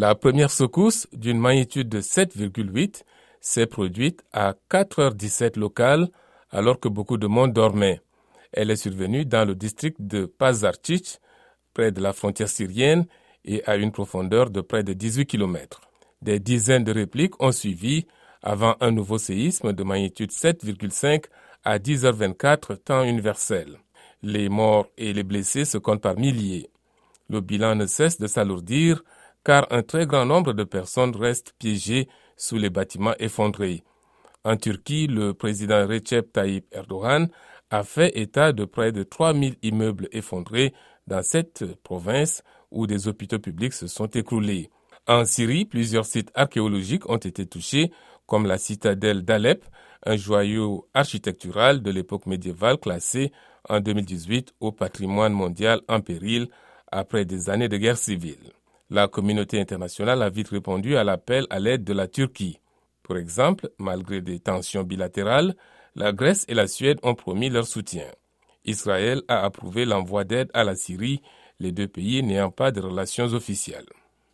La première secousse, d'une magnitude de 7,8, s'est produite à 4h17 local, alors que beaucoup de monde dormait. Elle est survenue dans le district de Pazarchich, près de la frontière syrienne, et à une profondeur de près de 18 km. Des dizaines de répliques ont suivi avant un nouveau séisme de magnitude 7,5 à 10h24 temps universel. Les morts et les blessés se comptent par milliers. Le bilan ne cesse de s'alourdir car un très grand nombre de personnes restent piégées sous les bâtiments effondrés. En Turquie, le président Recep Tayyip Erdogan a fait état de près de 3000 immeubles effondrés dans cette province où des hôpitaux publics se sont écroulés. En Syrie, plusieurs sites archéologiques ont été touchés, comme la citadelle d'Alep, un joyau architectural de l'époque médiévale classé en 2018 au patrimoine mondial en péril après des années de guerre civile. La communauté internationale a vite répondu à l'appel à l'aide de la Turquie. Par exemple, malgré des tensions bilatérales, la Grèce et la Suède ont promis leur soutien. Israël a approuvé l'envoi d'aide à la Syrie, les deux pays n'ayant pas de relations officielles.